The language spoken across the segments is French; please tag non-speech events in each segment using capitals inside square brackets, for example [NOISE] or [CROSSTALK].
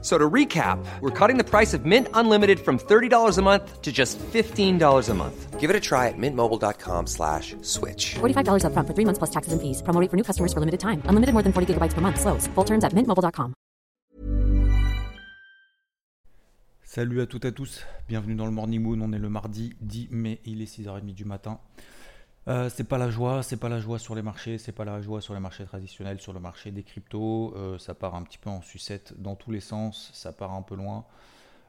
So to recap, we're cutting the price of Mint Unlimited from $30 a month to just $15 a month. Give it a try at mintmobile.com slash switch. $45 upfront for three months plus taxes and fees. Promo rate for new customers for limited time. Unlimited more than 40 gigabytes per month. Slows. Full terms at mintmobile.com. Salut à toutes et à tous. Bienvenue dans le Morning Moon. On est le mardi 10 mai. Il est 6h30 du matin. Euh, c'est pas la joie, c'est pas la joie sur les marchés, c'est pas la joie sur les marchés traditionnels, sur le marché des cryptos. Euh, ça part un petit peu en sucette dans tous les sens, ça part un peu loin.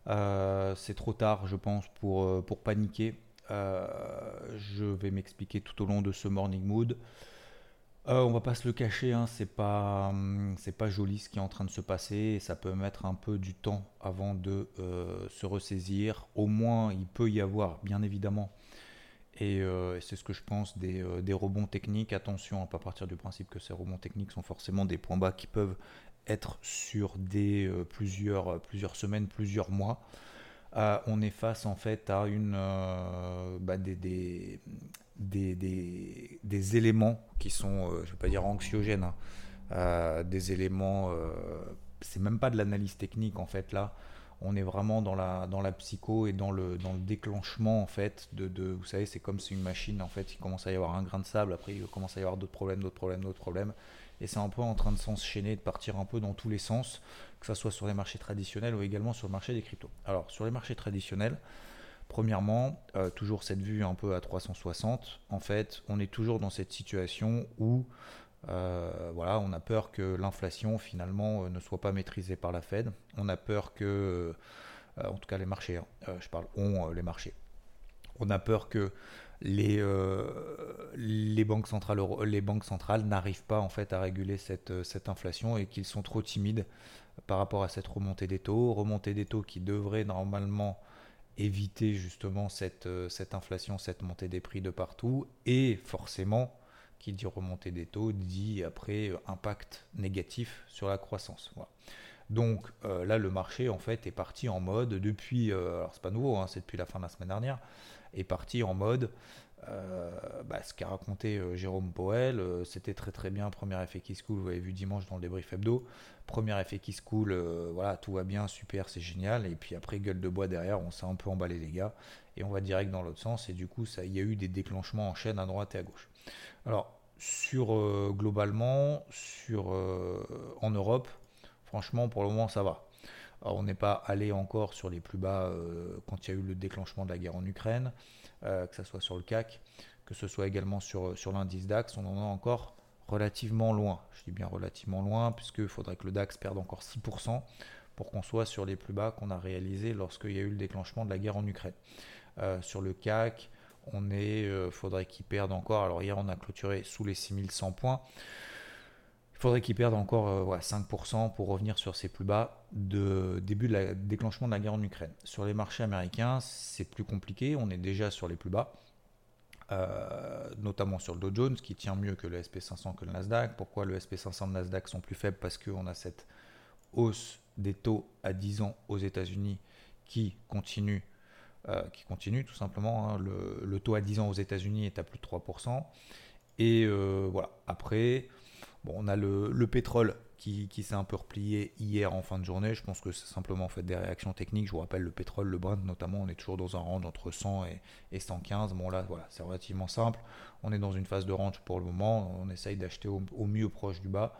Euh, c'est trop tard, je pense, pour, pour paniquer. je vais m'expliquer tout au long de ce morning mood. on va pas se le cacher, hein, c'est pas, hum, pas joli ce qui est en train de se passer. Ça peut mettre un peu du temps avant de se ressaisir. Au moins, il peut y avoir, bien évidemment, euh, et, c'est ce que je pense des, euh, rebonds techniques. Attention à ne pas partir du principe que ces rebonds techniques sont forcément des points bas qui peuvent être sur des, euh, plusieurs, plusieurs semaines, plusieurs mois. on est face en fait à une, bah, des, des, des, des, éléments qui sont, je ne vais pas dire anxiogènes, hein. des éléments, c'est même pas de l'analyse technique en fait là, on est vraiment dans la, psycho et dans le, déclenchement en fait de, de vous savez c'est comme c'est une machine en fait il commence à y avoir un grain de sable après il commence à y avoir d'autres problèmes d'autres problèmes d'autres problèmes. Et c'est un peu en train de s'enchaîner de partir un peu dans tous les sens que ce soit sur les marchés traditionnels ou également sur le marché des cryptos. Alors sur les marchés traditionnels premièrement euh, toujours cette vue un peu à 360 en fait on est toujours dans cette situation où euh, voilà, on a peur que l'inflation finalement euh, ne soit pas maîtrisée par la Fed. On a peur que, euh, en tout cas les marchés, hein, je parle les marchés. On a peur que les, les banques centrales, les banques centrales n'arrivent pas en fait à réguler cette, cette inflation et qu'ils sont trop timides par rapport à cette remontée des taux, remontée des taux qui devrait normalement éviter justement cette, cette inflation, cette montée des prix de partout et forcément qui dit remontée des taux dit après euh, impact négatif sur la croissance. Donc euh, là, le marché en fait est parti en mode depuis, euh, alors c'est pas nouveau, hein, c'est depuis la fin de la semaine dernière, est parti en mode bah, ce qu'a raconté Jérôme Powell, c'était très très bien. Premier effet qui se coule, vous avez vu dimanche dans le débrief hebdo. Premier effet qui se coule, voilà, tout va bien, super, c'est génial. Et puis après, gueule de bois derrière, on s'est un peu emballé les gars. Et on va direct dans l'autre sens. Et du coup, il y a eu des déclenchements en chaîne à droite et à gauche. Alors, sur euh, globalement, sur, euh, en Europe, franchement, pour le moment, ça va. on n'est pas allé encore sur les plus bas euh, quand il y a eu le déclenchement de la guerre en Ukraine, que ce soit sur le CAC, que ce soit également sur, sur l'indice DAX, on en est encore relativement loin. Je dis bien relativement loin, puisqu'il faudrait que le DAX perde encore 6% pour qu'on soit sur les plus bas qu'on a réalisés lorsqu'il y a eu le déclenchement de la guerre en Ukraine. Sur le CAC, on est, euh, faudrait qu'ils perdent encore. Alors hier, on a clôturé sous les 6100 points. Il faudrait qu'ils perdent encore 5% euh, pour revenir sur ces plus bas de début de la déclenchement de la guerre en Ukraine. Sur les marchés américains, c'est plus compliqué. On est déjà sur les plus bas. Euh, notamment sur le Dow Jones qui tient mieux que le SP500 que le Nasdaq. Pourquoi le SP500 et le Nasdaq sont plus faibles? Parce qu'on a cette hausse des taux à 10 ans aux États-Unis qui continue euh, qui continue tout simplement. Hein. Le, taux à 10 ans aux États-Unis est à plus de 3%. Et euh, voilà, après, bon, on a le, pétrole qui, s'est un peu replié hier en fin de journée. Je pense que c'est simplement en fait des réactions techniques. Je vous rappelle, le pétrole, le Brent notamment, on est toujours dans un range entre 100 et, 115. Bon là, voilà, c'est relativement simple. On est dans une phase de range pour le moment. On essaye d'acheter au, mieux proche du bas.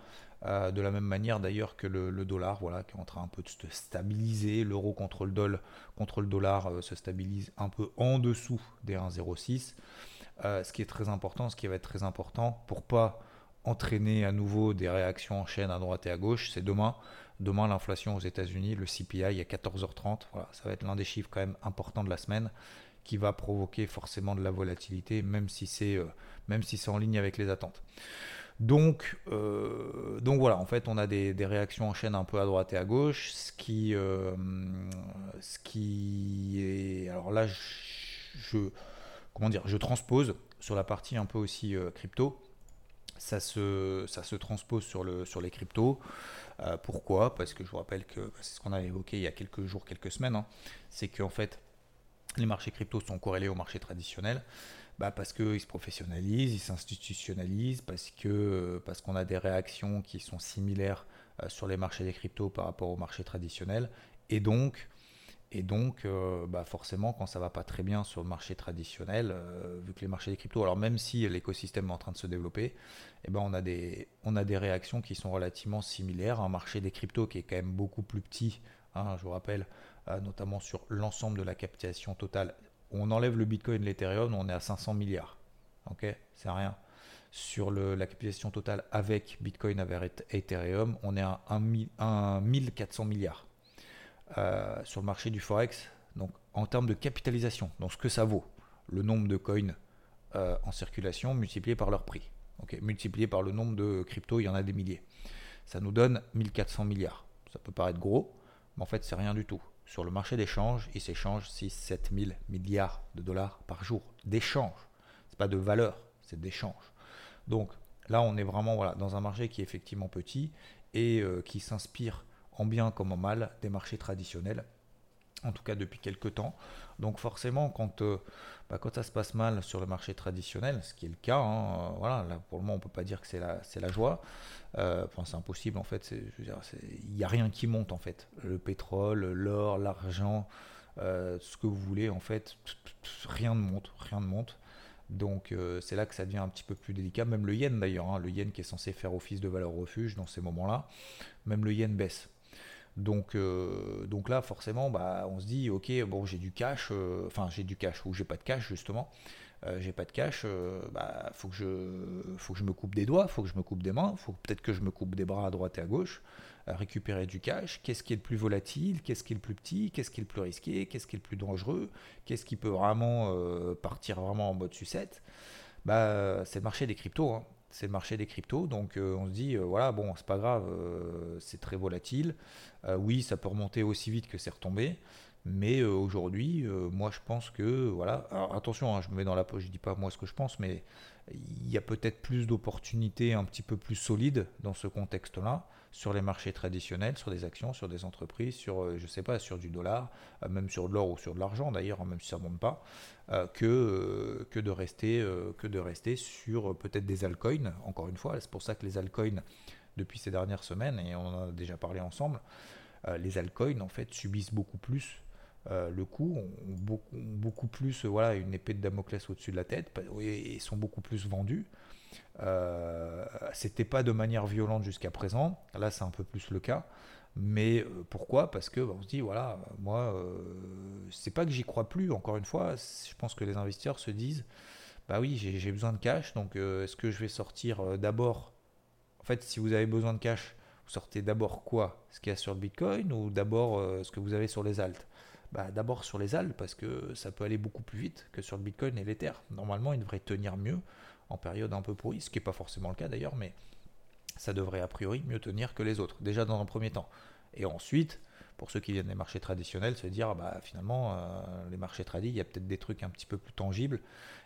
Euh, de la même manière d'ailleurs que le, dollar, voilà, qui est en train un peu de se stabiliser. L'euro contre le, contre le dollar euh, se stabilise un peu en dessous des 1,06. Euh, ce qui est très important, ce qui va être très important pour pas entraîner à nouveau des réactions en chaîne à droite et à gauche, c'est demain. Demain, l'inflation aux États-Unis, le CPI à 14h30. Voilà, ça va être l'un des chiffres quand même importants de la semaine qui va provoquer forcément de la volatilité, même si c'est même si c'est en ligne avec les attentes. Donc, euh, donc voilà, en fait, on a des, réactions en chaîne un peu à droite et à gauche, ce qui, euh, ce qui alors là, je, comment dire, je transpose sur la partie un peu aussi euh, crypto. Ça se, transpose sur, le, sur les cryptos. Pourquoi? Parce que je vous rappelle que bah, c'est ce qu'on a évoqué il y a quelques jours, quelques semaines, hein. c'est qu'en fait, les marchés crypto sont corrélés aux marchés traditionnels. Bah parce qu'ils se professionnalisent, ils s'institutionnalisent, parce que parce qu'on a des réactions qui sont similaires sur les marchés des cryptos par rapport aux marchés traditionnels, et donc et donc, euh, bah forcément, quand ça va pas très bien sur le marché traditionnel, euh, vu que les marchés des cryptos, alors même si l'écosystème est en train de se développer, eh ben on, a des, réactions qui sont relativement similaires. Un marché des cryptos qui est quand même beaucoup plus petit, hein, je vous rappelle, euh, notamment sur l'ensemble de la capitalisation totale. On enlève le Bitcoin, l'Ethereum, on est à 500 milliards. C'est rien. Sur la capitalisation totale avec Bitcoin, avec Ethereum, on est à 1, 1400 milliards. Euh, sur le marché du Forex, donc en termes de capitalisation, donc ce que ça vaut, le nombre de coins euh, en circulation multiplié par leur prix. multiplié par le nombre de cryptos, il y en a des milliers. Ça nous donne 1400 milliards. Ça peut paraître gros, mais en fait, c'est rien du tout. Sur le marché d'échange, il s'échange 6-7 000 milliards de dollars par jour d'échange. Ce n'est pas de valeur, c'est d'échange. Donc là, on est vraiment dans un marché qui est effectivement petit et euh, qui s'inspire en bien comme en mal des marchés traditionnels, en tout cas depuis quelques temps. Donc forcément, quand, euh, bah, quand ça se passe mal sur le marché traditionnel, ce qui est le cas, hein, euh, voilà, là pour le moment on peut pas dire que c'est la, la joie, euh, c'est impossible en fait, il n'y a rien qui monte en fait. Le pétrole, l'or, l'argent, ce que vous voulez en fait, rien ne monte, rien ne monte. Donc c'est là que ça devient un petit peu plus délicat. Même le yen d'ailleurs, hein, le yen qui est censé faire office de valeur refuge dans ces moments-là, même le yen baisse. Donc, euh, donc là, forcément, bah, on se dit, ok, bon, j'ai du cash, euh, enfin, j'ai du cash ou j'ai pas de cash justement. Euh, j'ai pas de cash, bah, faut que je, faut que je me coupe des doigts, faut que je me coupe des mains, faut peut-être que je me coupe des bras à droite et à gauche, récupérer du cash. Qu'est-ce qui est le plus volatile? Qu'est-ce qui est le plus petit? Qu'est-ce qui est le plus risqué? Qu'est-ce qui est le plus dangereux? Qu'est-ce qui peut vraiment partir vraiment en mode sucette? Bah, c'est le marché des cryptos. Hein c'est le marché des cryptos. Donc euh, on se dit, euh, voilà, bon, c'est pas grave, euh, c'est très volatile. oui, ça peut remonter aussi vite que c'est retombé. Mais aujourd'hui, moi je pense que, voilà, alors, attention, hein, je me mets dans la poche, je dis pas moi ce que je pense, mais il y a peut-être plus d'opportunités un petit peu plus solides dans ce contexte-là sur les marchés traditionnels, sur des actions, sur des entreprises, sur, euh, je sais pas, sur du dollar, euh, même sur de l'or ou sur de l'argent d'ailleurs, hein, même si ça ne monte pas, euh, que, que, de rester, que de rester sur peut-être des altcoins, encore une fois. C'est pour ça que les altcoins, depuis ces dernières semaines, et on en a déjà parlé ensemble, les altcoins en fait subissent beaucoup plus le coup, ont beaucoup, plus voilà, une épée de Damoclès au-dessus de la tête et sont beaucoup plus vendus. Euh, c'était pas de manière violente jusqu'à présent. Là, c'est un peu plus le cas. Mais euh, pourquoi? Parce que bah, on se dit voilà, moi, euh, c'est pas que j'y crois plus. Encore une fois, je pense que les investisseurs se disent bah oui, j'ai besoin de cash. Donc, est-ce que je vais sortir d'abord? En fait, si vous avez besoin de cash, vous sortez d'abord quoi? Ce qu'il y a sur le Bitcoin ou d'abord ce que vous avez sur les altes bah, D'abord sur les altes parce que ça peut aller beaucoup plus vite que sur le Bitcoin et l'Ether. Normalement, il devrait tenir mieux en période un peu pourrie, ce qui n'est pas forcément le cas d'ailleurs, mais ça devrait a priori mieux tenir que les autres, déjà dans un premier temps. Et ensuite, pour ceux qui viennent des marchés traditionnels, se dire bah finalement euh, les marchés tradis, il y a peut-être des trucs un petit peu plus tangibles,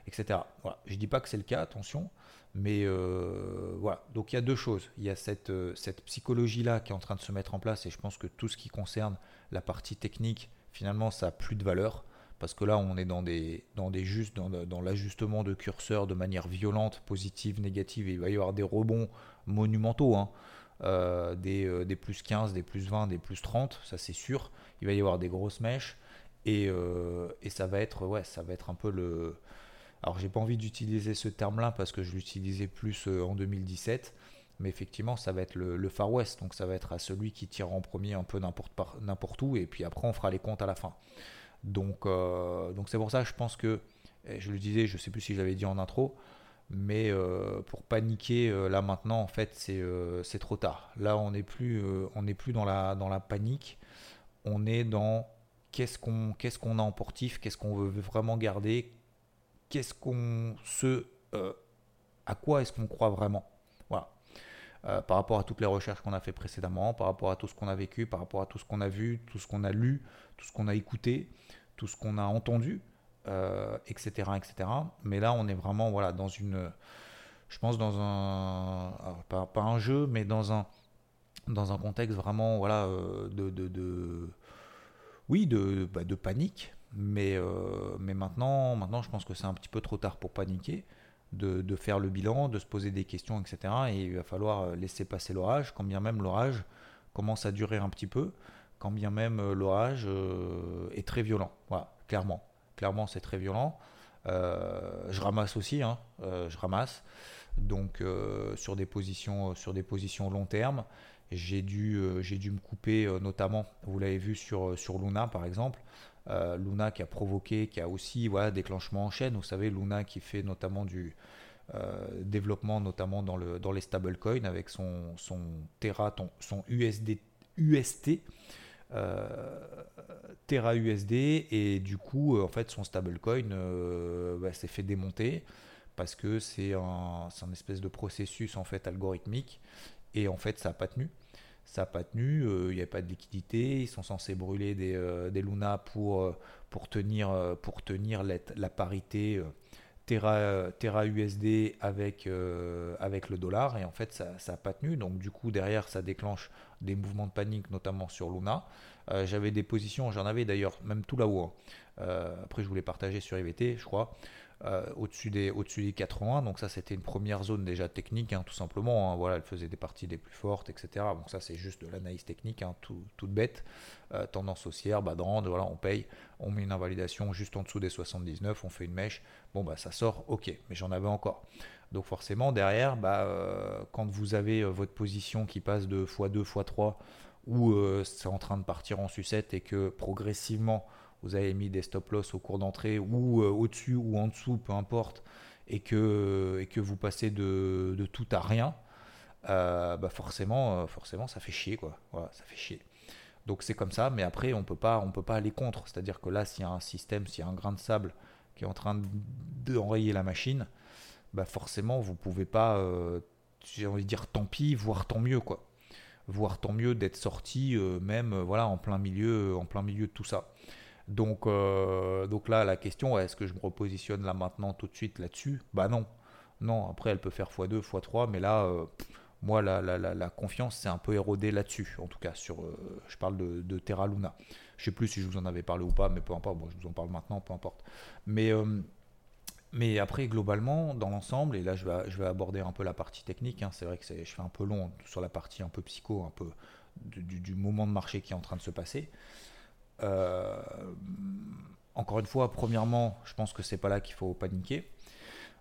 etc. Je dis pas que c'est le cas, attention, mais euh, voilà. Donc il y a deux choses. Il y a cette, euh, cette psychologie-là qui est en train de se mettre en place, et je pense que tout ce qui concerne la partie technique, finalement, ça a plus de valeur parce que là on est dans des dans des justes dans, l'ajustement de curseurs de manière violente, positive, négative, et il va y avoir des rebonds monumentaux, hein. euh, des, euh, des, plus 15, des plus 20, des plus 30, ça c'est sûr. Il va y avoir des grosses mèches et, euh, et, ça va être ouais ça va être un peu le alors j'ai pas envie d'utiliser ce terme-là parce que je l'utilisais plus en 2017 mais effectivement ça va être le, le, Far West donc ça va être à celui qui tire en premier un peu n'importe où et puis après on fera les comptes à la fin donc, euh, donc c'est pour ça, je pense que, je le disais, je sais plus si je l'avais dit en intro, mais euh, pour paniquer euh, là maintenant, en fait, c'est trop tard. Là, on n'est plus, on n'est plus dans la, dans la panique. On est dans qu'est-ce qu'on qu'est-ce qu'on a en portif, qu'est-ce qu'on veut vraiment garder, qu'est-ce qu'on se, à quoi est-ce qu'on croit vraiment. Voilà. par rapport à toutes les recherches qu'on a fait précédemment, par rapport à tout ce qu'on a vécu, par rapport à tout ce qu'on a vu, tout ce qu'on a lu, tout ce qu'on a écouté, tout ce qu'on a entendu, etc., euh, etc. Mais là, on est vraiment voilà, dans une, je pense, dans un, pas, un jeu, mais dans un, dans un contexte vraiment voilà, euh, de, de, oui, de, bah, de panique. Mais, euh, mais maintenant, maintenant, je pense que c'est un petit peu trop tard pour paniquer, de, faire le bilan, de se poser des questions, etc. Et il va falloir laisser passer l'orage, quand bien même l'orage commence à durer un petit peu, quand bien même l'orage est très violent. Voilà, clairement. Clairement, c'est très violent. je ramasse aussi, hein, je ramasse. Donc sur des positions, sur des positions long terme. J'ai dû, euh, dû me couper, euh, notamment, vous l'avez vu sur, euh, sur Luna par exemple. Luna qui a provoqué, qui a aussi voilà, déclenchement en chaîne. Vous savez, Luna qui fait notamment du développement, notamment dans, le, dans les stablecoins avec son, Terra, son USD, UST. Terra USD et du coup en fait son stablecoin bah, s'est fait démonter parce que c'est un, un, espèce de processus en fait algorithmique et en fait ça n'a pas tenu ça n'a pas tenu, euh, il n'y avait pas de liquidité, ils sont censés brûler des, euh, des Luna pour, euh, tenir, la, parité Terra, USD avec, avec le dollar, et en fait ça n'a pas tenu, donc du coup derrière ça déclenche des mouvements de panique, notamment sur Luna. J'avais des positions, j'en avais d'ailleurs même tout là-haut, hein. après je voulais partager sur IVT je crois, euh, au-dessus des, au des 80. Donc ça, c'était une première zone déjà technique, hein, tout simplement. Hein. Voilà, elle faisait des parties des plus fortes, etc. Donc ça, c'est juste de l'analyse technique, hein, tout, toute bête. Euh, tendance haussière, bas de voilà, on paye, on met une invalidation juste en dessous des 79, on fait une mèche. Bon, bah ça sort, ok, mais j'en avais encore. Donc forcément, derrière, bah, euh, quand vous avez votre position qui passe de x2, x3, ou c'est en train de partir en sucette et que progressivement vous avez mis des stop loss au cours d'entrée ou euh, au-dessus ou en dessous, peu importe, et que, et que vous passez de, de tout à rien, euh, bah forcément, euh, forcément, ça fait chier, quoi. Ça fait chier. Donc c'est comme ça, mais après, on peut pas, on peut pas aller contre. C'est-à-dire que là, s'il y a un système, s'il y a un grain de sable qui est en train d'enrayer la machine, bah forcément, vous pouvez pas, j'ai envie de dire tant pis, voire tant mieux, quoi. Voire tant mieux d'être sorti, même, voilà, en plein milieu, en plein milieu de tout ça. Donc, euh, donc là, la question, est-ce que je me repositionne là maintenant tout de suite là-dessus? Bah non. Non, après, elle peut faire x2, x3, mais là, euh, moi, la, la, confiance s'est un peu érodée là-dessus, en tout cas. sur. Euh, je parle de, Terra Luna. Je sais plus si je vous en avais parlé ou pas, mais peu importe. Bon, je vous en parle maintenant, peu importe. Mais, mais après, globalement, dans l'ensemble, et là, je vais, je vais aborder un peu la partie technique. Hein, c'est vrai que je fais un peu long sur la partie un peu psycho, un peu du moment de marché qui est en train de se passer. Euh, encore une fois, premièrement, je pense que c'est pas là qu'il faut paniquer.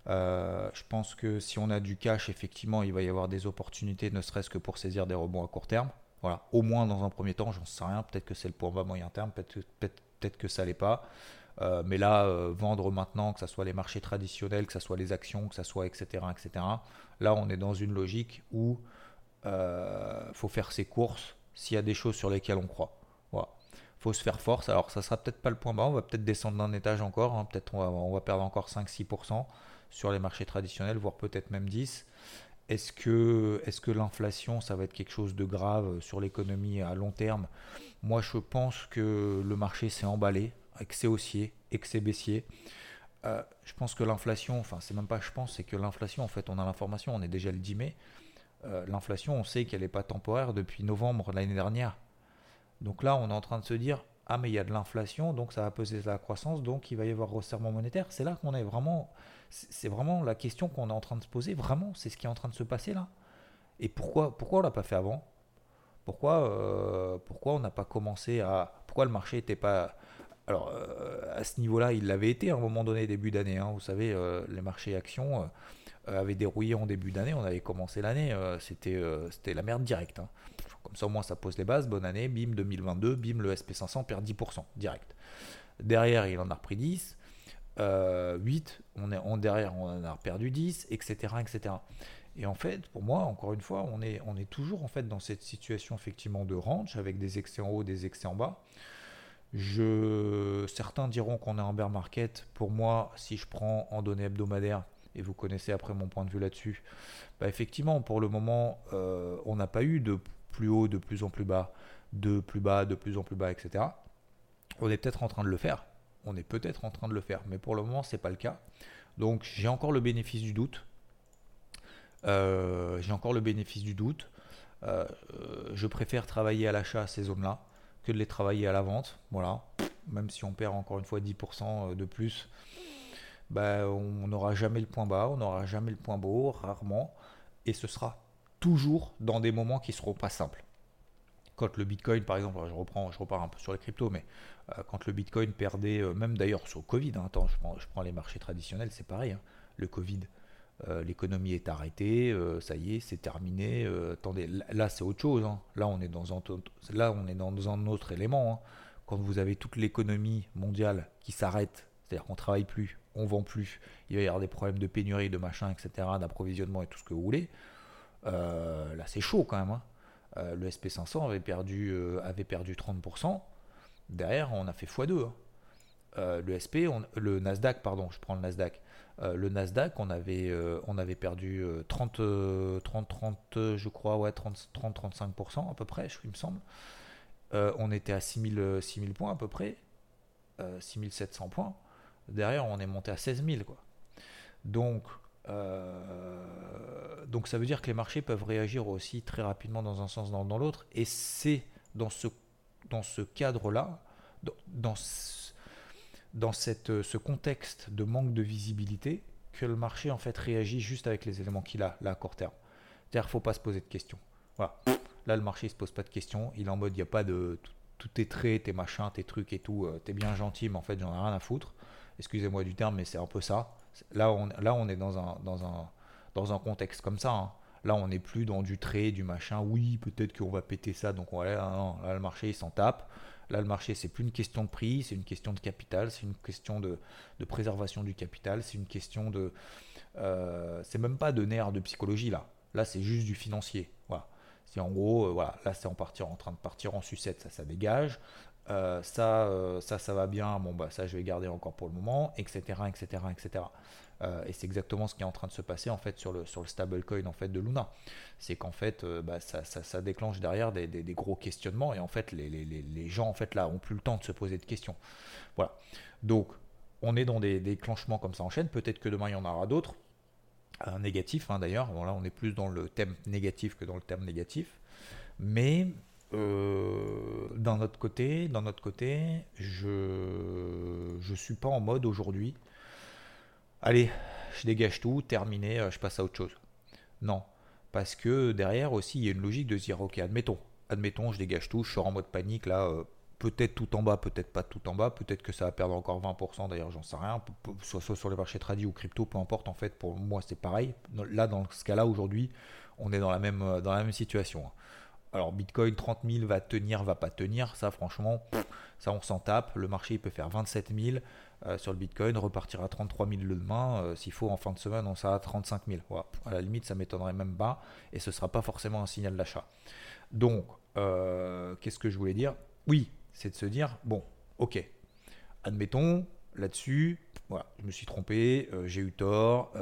Euh, je pense que si on a du cash, effectivement, il va y avoir des opportunités, ne serait-ce que pour saisir des rebonds à court terme. Voilà, au moins dans un premier temps, j'en sais rien. Peut-être que c'est le point bas moyen terme, peut-être que ça l'est pas. Euh, mais là, vendre maintenant, que ce soit les marchés traditionnels, que ce soit les actions, que ce soit etc., etc. Là, on est dans une logique où il faut faire ses courses s'il y a des choses sur lesquelles on croit faut se faire force. Alors ça sera peut-être pas le point bas, on va peut-être descendre d'un étage encore, hein. peut-être on va, perdre encore 5-6% sur les marchés traditionnels, voire peut-être même 10. Est-ce que, est que l'inflation, ça va être quelque chose de grave sur l'économie à long terme? Moi, je pense que le marché s'est emballé, que c'est haussier et que c'est baissier. Euh, je pense que l'inflation, enfin, c'est même pas je pense, c'est que l'inflation, en fait, on a l'information, on est déjà le 10 mai. Euh, l'inflation, on sait qu'elle n'est pas temporaire depuis novembre l'année dernière. Donc là, on est en train de se dire ah mais il y a de l'inflation, donc ça va peser la croissance, donc il va y avoir resserrement monétaire. C'est là qu'on est vraiment, c'est vraiment la question qu'on est en train de se poser. Vraiment, c'est ce qui est en train de se passer là. Et pourquoi, pourquoi on l'a pas fait avant? Pourquoi, euh, pourquoi on n'a pas commencé à, pourquoi le marché n'était pas alors, euh, à ce niveau-là, il l'avait été à un moment donné, début d'année. Hein. Vous savez, euh, les marchés actions avaient dérouillé en début d'année. On avait commencé l'année. c'était, c'était la merde directe. Hein. Comme ça, au moins, ça pose les bases. Bonne année, bim, 2022, bim, le SP500 perd 10% direct. Derrière, il en a repris 10. 8, euh, on est en derrière, on en a perdu 10, etc., etc. Et en fait, pour moi, encore une fois, on est, on est toujours en fait dans cette situation effectivement de range avec des excès en haut, des excès en bas. Je, certains diront qu'on est en bear market. Pour moi, si je prends en données hebdomadaires, et vous connaissez après mon point de vue là-dessus, bah effectivement, pour le moment, euh, on n'a pas eu de plus haut, de plus en plus bas, de plus bas, de plus en plus bas, etc. On est peut-être en train de le faire. On est peut-être en train de le faire, mais pour le moment, c'est pas le cas. Donc, j'ai encore le bénéfice du doute. Euh, j'ai encore le bénéfice du doute. Euh, je préfère travailler à l'achat à ces zones-là que de les travailler à la vente. Voilà. Même si on perd encore une fois 10% de plus, ben, on n'aura jamais le point bas, on n'aura jamais le point beau, rarement. Et ce sera toujours dans des moments qui ne seront pas simples. Quand le Bitcoin, par exemple, je reprends, je repars un peu sur les cryptos, mais euh, quand le Bitcoin perdait, euh, même d'ailleurs sur le Covid, hein, je prends, les marchés traditionnels, c'est pareil, hein. le Covid, euh, l'économie est arrêtée, ça y est, c'est terminé. attendez, là, c'est autre chose. Hein. Là, on est dans un, autre élément. Quand vous avez toute l'économie mondiale qui s'arrête, c'est-à-dire qu'on travaille plus, on vend plus, il va y avoir des problèmes de pénurie, de machin, etc., d'approvisionnement et tout ce que vous voulez. là, c'est chaud quand même. le SP500 avait perdu, avait perdu 30%. Derrière, on a fait x2. Hein. Euh, le SP, le Nasdaq, pardon, je prends le Nasdaq. Euh, le Nasdaq, on avait, euh, perdu 30, 30, 30, je crois, ouais, 30, 30 35% à peu près, il me semble. on était à 6000, 6000 points à peu près, 6700 points. Derrière, on est monté à 16 000, quoi. Donc, donc ça veut dire que les marchés peuvent réagir aussi très rapidement dans un sens dans, dans l'autre. Et c'est dans ce dans ce cadre-là, dans, dans cette, ce contexte de manque de visibilité, que le marché en fait réagit juste avec les éléments qu'il a là à court terme. C'est-à-dire faut pas se poser de questions. Voilà. Là, le marché ne se pose pas de questions. Il est en mode, il n'y a pas de. Tout, tes traits, tes machins, tes trucs et tout, euh, t'es bien gentil, mais en fait, j'en ai rien à foutre. Excusez-moi du terme, mais c'est un peu ça. Là, on, là, on est dans un, contexte comme ça. Hein. Là, on n'est plus dans du trait, du machin. Oui, peut-être qu'on va péter ça. Donc, voilà, non, là, le marché, il s'en tape. Là, le marché, c'est plus une question de prix, c'est une question de capital, c'est une question de, préservation du capital, c'est une question de. Euh, c'est même pas de nerfs de psychologie, là. Là, c'est juste du financier. Voilà. Si en gros, euh, voilà, là, c'est en, partir, en train de partir en sucette, ça, ça dégage. Euh, ça, ça, ça va bien. Bon, bah, ça, je vais garder encore pour le moment, etc., etc., etc. Euh, et c'est exactement ce qui est en train de se passer en fait sur le, sur le stablecoin en fait de Luna. C'est qu'en fait euh, bah, ça, déclenche derrière des, gros questionnements et en fait les, gens en fait là ont plus le temps de se poser de questions. Voilà. Donc on est dans des déclenchements comme ça en chaîne. Peut-être que demain il y en aura d'autres. Un négatif hein, d'ailleurs. Bon, là on est plus dans le thème négatif que dans le thème négatif. Mais euh, d'un autre côté, d'un autre côté, je ne suis pas en mode aujourd'hui allez, je dégage tout, terminé, euh, je passe à autre chose. Non, parce que derrière aussi, il y a une logique de se dire, ok, admettons, admettons, je dégage tout, je sors en mode panique, là, euh, peut-être tout en bas, peut-être pas tout en bas, peut-être que ça va perdre encore 20%, d'ailleurs, j'en sais rien, soit, soit sur les marchés tradis ou crypto, peu importe, en fait, pour moi, c'est pareil. Là, dans ce cas-là, aujourd'hui, on est dans la même, euh, dans la même situation. Alors Bitcoin 30 000 va tenir, va pas tenir, ça franchement, ça on s'en tape. Le marché il peut faire 27 000 euh, sur le Bitcoin, repartir à 33 000 le demain. Euh, s'il faut en fin de semaine, on sera à 35 000. À la limite, ça m'étonnerait même pas et ce sera pas forcément un signal d'achat. Donc, euh, qu'est-ce que je voulais dire? Oui, c'est de se dire bon, ok, admettons là-dessus, voilà, je me suis trompé, j'ai eu tort,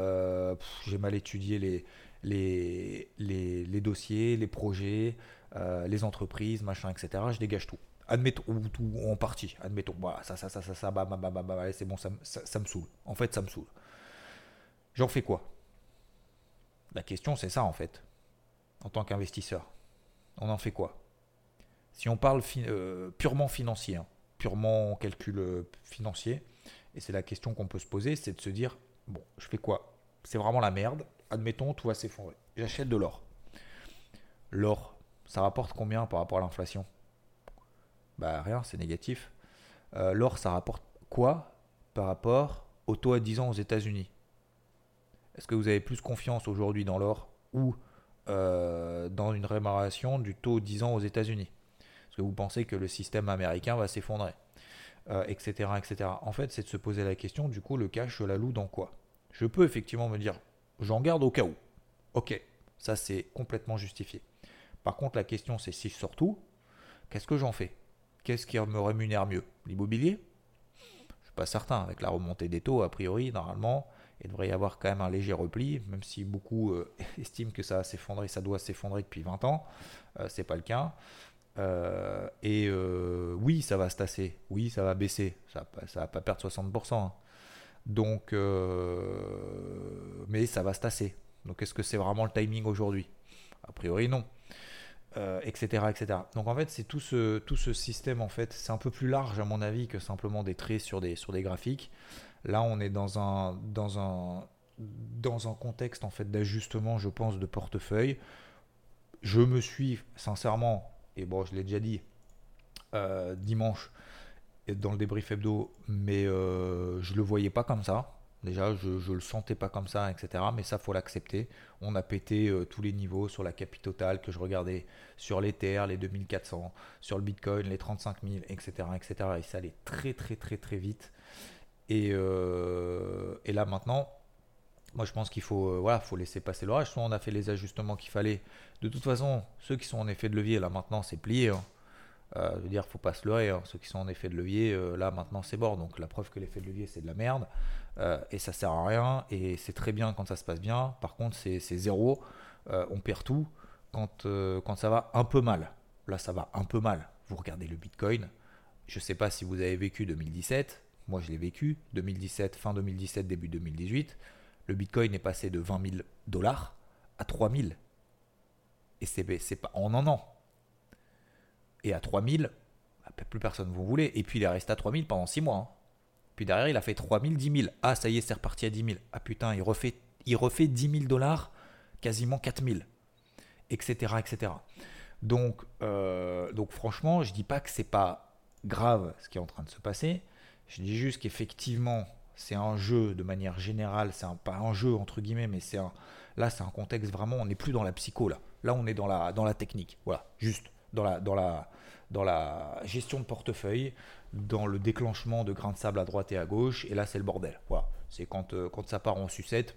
j'ai mal étudié les dossiers, les projets. Euh, les entreprises, machin, etc. Je dégage tout. Admettons, ou en partie, admettons, voilà, ça, ça, ça, ça, ça, bah, bah, bah, bah, c'est bon, ça, ça, me saoule. En fait, ça me saoule. J'en fais quoi? La question, c'est ça, en fait, en tant qu'investisseur. On en fait quoi? Si on parle euh, purement financier, hein, purement calcul euh, financier, et c'est la question qu'on peut se poser, c'est de se dire, bon, je fais quoi? C'est vraiment la merde. Admettons, tout va s'effondrer. J'achète de l'or. L'or, ça rapporte combien par rapport à l'inflation? Bah rien, c'est négatif. Euh, l'or, ça rapporte quoi par rapport au taux à 10 ans aux États-Unis? Est-ce que vous avez plus confiance aujourd'hui dans l'or ou euh, dans une rémunération du taux 10 ans aux États-Unis? Est-ce que vous pensez que le système américain va s'effondrer etc., euh, etc. En fait, c'est de se poser la question, du coup, le cash, je la loue dans quoi? Je peux effectivement me dire, j'en garde au cas où. Ok, ça c'est complètement justifié. Par contre, la question c'est si je sors tout, qu'est-ce que j'en fais? Qu'est-ce qui me rémunère mieux? L'immobilier? Je suis pas certain. Avec la remontée des taux, a priori, normalement, il devrait y avoir quand même un léger repli, même si beaucoup euh, [LAUGHS] estiment que ça va s'effondrer, ça doit s'effondrer depuis 20 ans. Euh, c'est pas le cas. Euh, et oui, ça va se tasser. Oui, ça va baisser. Ça ne va pas perdre 60%. Hein. Donc, mais ça va se tasser. Donc, est-ce que c'est vraiment le timing aujourd'hui? A priori, non. Etc., etc. Donc en fait, c'est tout ce, tout ce système, en fait, c'est un peu plus large à mon avis que simplement des traits sur des, sur des graphiques. Là, on est dans un, dans un, dans un contexte en fait d'ajustement, je pense, de portefeuille. Je me suis sincèrement, et bon, je l'ai déjà dit euh, dimanche dans le débrief hebdo, mais euh, je le voyais pas comme ça. Déjà, je ne le sentais pas comme ça, etc. Mais ça, faut l'accepter. On a pété euh, tous les niveaux sur la capi totale que je regardais, sur l'Ether, les 2400, sur le Bitcoin, les 35 000, etc., etc. Et ça allait très, très, très, très vite. Et, euh, là, maintenant, moi, je pense qu'il faut, euh, voilà, faut laisser passer l'orage. Soit on a fait les ajustements qu'il fallait. De toute façon, ceux qui sont en effet de levier, là, maintenant, c'est plié. Hein. Euh, je veux dire, faut pas se leurrer. Hein. Ceux qui sont en effet de levier, euh, là maintenant c'est mort. Donc la preuve que l'effet de levier c'est de la merde euh, et ça sert à rien. Et c'est très bien quand ça se passe bien. Par contre, c'est zéro. on perd tout quand, quand ça va un peu mal. Là, ça va un peu mal. Vous regardez le Bitcoin. Je sais pas si vous avez vécu 2017. Moi, je l'ai vécu. 2017, fin 2017, début 2018. Le Bitcoin est passé de 20 000 dollars à 3 000. Et c'est pas en un an et à 3000, bah, plus personne ne vous voulait. Et puis il est resté à 3000 pendant 6 mois. Hein. Puis derrière, il a fait 3000, 10 000. Ah, ça y est, c'est reparti à 10 000. Ah putain, il refait, il refait 10 000 dollars, quasiment 4000, etc. etc. Donc, euh, donc franchement, je dis pas que c'est pas grave ce qui est en train de se passer. Je dis juste qu'effectivement, c'est un jeu de manière générale. C'est pas un jeu entre guillemets, mais c'est un, là, c'est un contexte vraiment. On n'est plus dans la psycho là. Là, on est dans la, dans la technique. Voilà, juste dans la, gestion de portefeuille, dans le déclenchement de grains de sable à droite et à gauche. Et là, c'est le bordel. C'est quand, euh, quand ça part en sucette,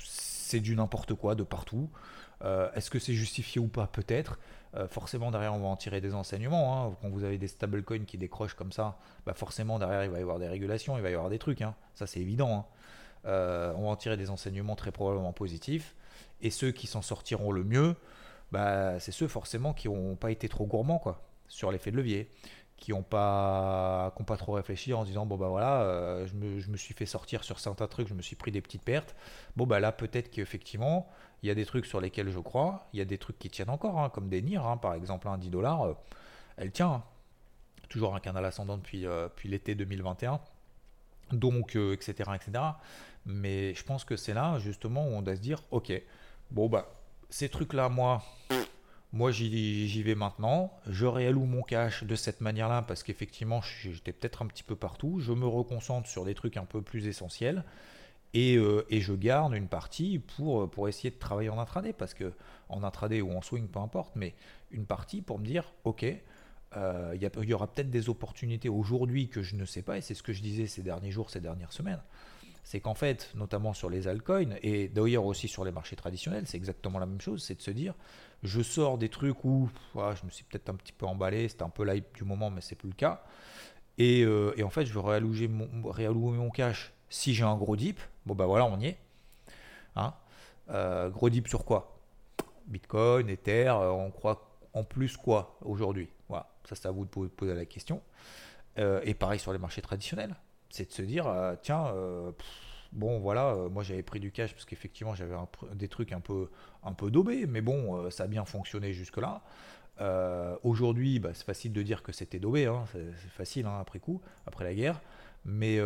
c'est du n'importe quoi de partout. Euh, est-ce que c'est justifié ou pas? Peut-être. Euh, forcément, derrière, on va en tirer des enseignements. Hein. Quand vous avez des stablecoins qui décrochent comme ça, bah forcément, derrière, il va y avoir des régulations, il va y avoir des trucs. Hein. Ça, c'est évident. Hein. on va en tirer des enseignements très probablement positifs. Et ceux qui s'en sortiront le mieux, bah, c'est ceux forcément qui n'ont pas été trop gourmands quoi, sur l'effet de levier, qui n'ont pas, pas trop réfléchi en disant bon bah voilà, euh, je, me, suis fait sortir sur certains trucs, je me suis pris des petites pertes. Bon bah là peut-être qu'effectivement il y a des trucs sur lesquels je crois, il y a des trucs qui tiennent encore, hein, comme des NIR hein, par exemple, un 10 dollars, euh, elle tient. Hein. Toujours un canal ascendant depuis, euh, l'été 2021 donc etc etc mais je pense que c'est là justement où on doit se dire ok bon bah ces trucs-là, moi, moi j'y vais maintenant. Je réalloue mon cash de cette manière-là parce qu'effectivement, j'étais peut-être un petit peu partout. Je me reconcentre sur des trucs un peu plus essentiels. Et, euh, je garde une partie pour, pour essayer de travailler en intraday, parce que en intraday ou en swing, peu importe, mais une partie pour me dire, ok, euh, il y, aura peut-être des opportunités aujourd'hui que je ne sais pas, et c'est ce que je disais ces derniers jours, ces dernières semaines c'est qu'en fait, notamment sur les altcoins, et d'ailleurs aussi sur les marchés traditionnels, c'est exactement la même chose, c'est de se dire, je sors des trucs où je me suis peut-être un petit peu emballé, c'était un peu l'hype du moment, mais c'est plus le cas. Et, euh, en fait, je veux réallouer mon, cash si j'ai un gros dip. Bon, bah voilà, on y est. Hein euh, gros dip sur quoi? Bitcoin, Ether, euh, on croit en plus quoi aujourd'hui? Voilà, ça c'est à vous de poser la question. et pareil sur les marchés traditionnels c'est de se dire, euh, tiens, euh, bon voilà, euh, moi j'avais pris du cash parce qu'effectivement j'avais des trucs un peu, un peu daubés, mais bon, ça a bien fonctionné jusque-là. Aujourd'hui, bah, c'est facile de dire que c'était daubé, hein, c'est facile hein, après coup, après la guerre. Mais,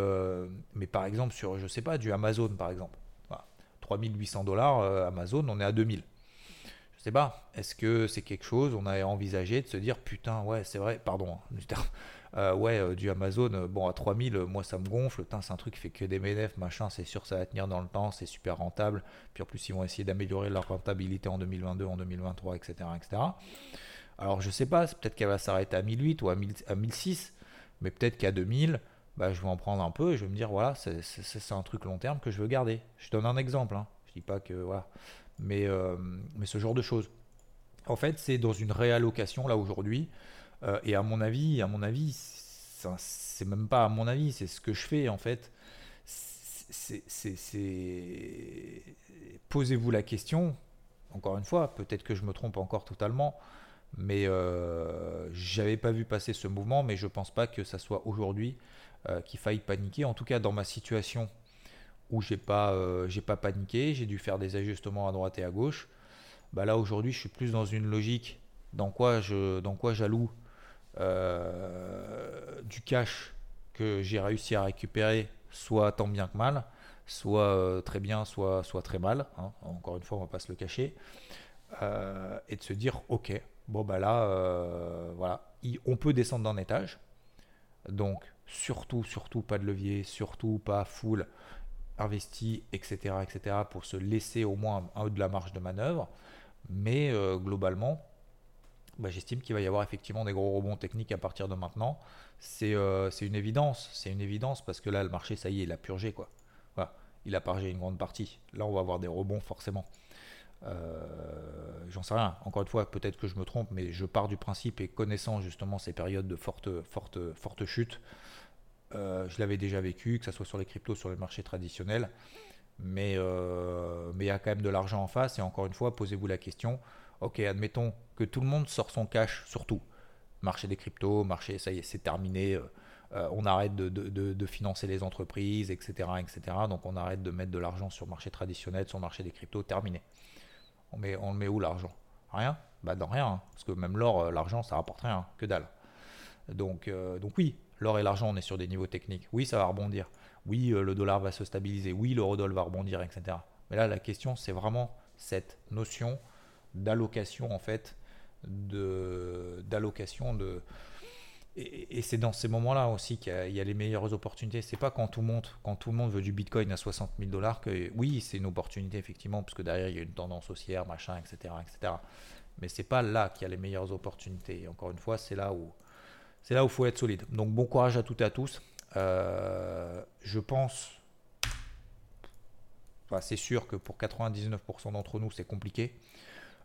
par exemple, sur, je sais pas, du Amazon par exemple, 3800 dollars, Amazon, on est à 2000. Je sais pas, est-ce que c'est quelque chose, on a envisagé de se dire, putain, ouais, c'est vrai, pardon, hein, euh, ouais, euh, du Amazon, euh, bon, à 3000, moi ça me gonfle, c'est un truc qui fait que des ménefs, machin, c'est sûr, ça va tenir dans le temps, c'est super rentable. Puis en plus, ils vont essayer d'améliorer leur rentabilité en 2022, en 2023, etc. etc. Alors je sais pas, peut-être qu'elle va s'arrêter à 1008 ou à, 1006, mais peut-être qu'à 2000, bah, je vais en prendre un peu et je vais me dire, voilà, c'est un truc long terme que je veux garder. Je donne un exemple, hein. je dis pas que, voilà, mais, mais ce genre de choses. En fait, c'est dans une réallocation là aujourd'hui. Euh, et à mon avis, à mon avis, c'est même pas à mon avis, c'est ce que je fais en fait. Posez-vous la question. Encore une fois, peut-être que je me trompe encore totalement, mais euh, j'avais pas vu passer ce mouvement, mais je pense pas que ça soit aujourd'hui euh, qu'il faille paniquer. En tout cas, dans ma situation où j'ai pas, euh, pas paniqué, j'ai dû faire des ajustements à droite et à gauche. Bah là aujourd'hui, je suis plus dans une logique dans quoi je, dans quoi j'alloue euh, du cash que j'ai réussi à récupérer, soit tant bien que mal, soit euh, très bien, soit, soit très mal. hein. Encore une fois, on va pas se le cacher. Euh, et de se dire, ok, bon bah là, voilà, il- on peut descendre d'un étage. Donc, surtout, surtout pas de levier, surtout pas full investi, etc., etc., pour se laisser au moins un, un de la marge de manœuvre. Mais globalement, bah, j'estime qu'il va y avoir effectivement des gros rebonds techniques à partir de maintenant. C'est euh, c'est une évidence, c'est une évidence parce que là, le marché, ça y est, il a purgé quoi. Il a purgé une grande partie. Là, on va avoir des rebonds forcément. Euh, J'en sais rien. Encore une fois, peut-être que je me trompe, mais je pars du principe et connaissant justement ces périodes de forte, chute, euh, je l'avais déjà vécu, que ce soit sur les cryptos, sur les marchés traditionnels. Mais il y a quand même de l'argent en face. Et encore une fois, posez-vous la question. Ok, admettons que tout le monde sort son cash, surtout. Marché des cryptos, marché, ça y est, c'est terminé. euh, euh, on arrête de, financer les entreprises, etc., etc. Donc on arrête de mettre de l'argent sur le marché traditionnel, sur le marché des cryptos, terminé. On, met, met où l'argent? Rien? Bah dans rien. hein. Parce que même l'or, euh, l'argent, ça rapporte rien, que dalle. Donc, donc oui, l'or et l'argent, on est sur des niveaux techniques. Oui, ça va rebondir. Oui, le dollar va se stabiliser. Oui, l'eurodoll va rebondir, etc. Mais là, la question, c'est vraiment cette notion d'allocation, en fait, de d'allocation de... Et, c'est dans ces moments-là aussi qu'il y, a- les meilleures opportunités. C'est pas quand tout quand tout le monde veut du Bitcoin à 60 000 dollars que oui, c'est une opportunité effectivement, parce que derrière il y a une tendance haussière, machin, etc., etc. Mais c'est pas là qu'il y a les meilleures opportunités. Et encore une fois, c'est là où c'est là où faut être solide. Donc bon courage à toutes et à tous. Euh, je pense, c'est sûr que pour 99% d'entre nous, c'est compliqué.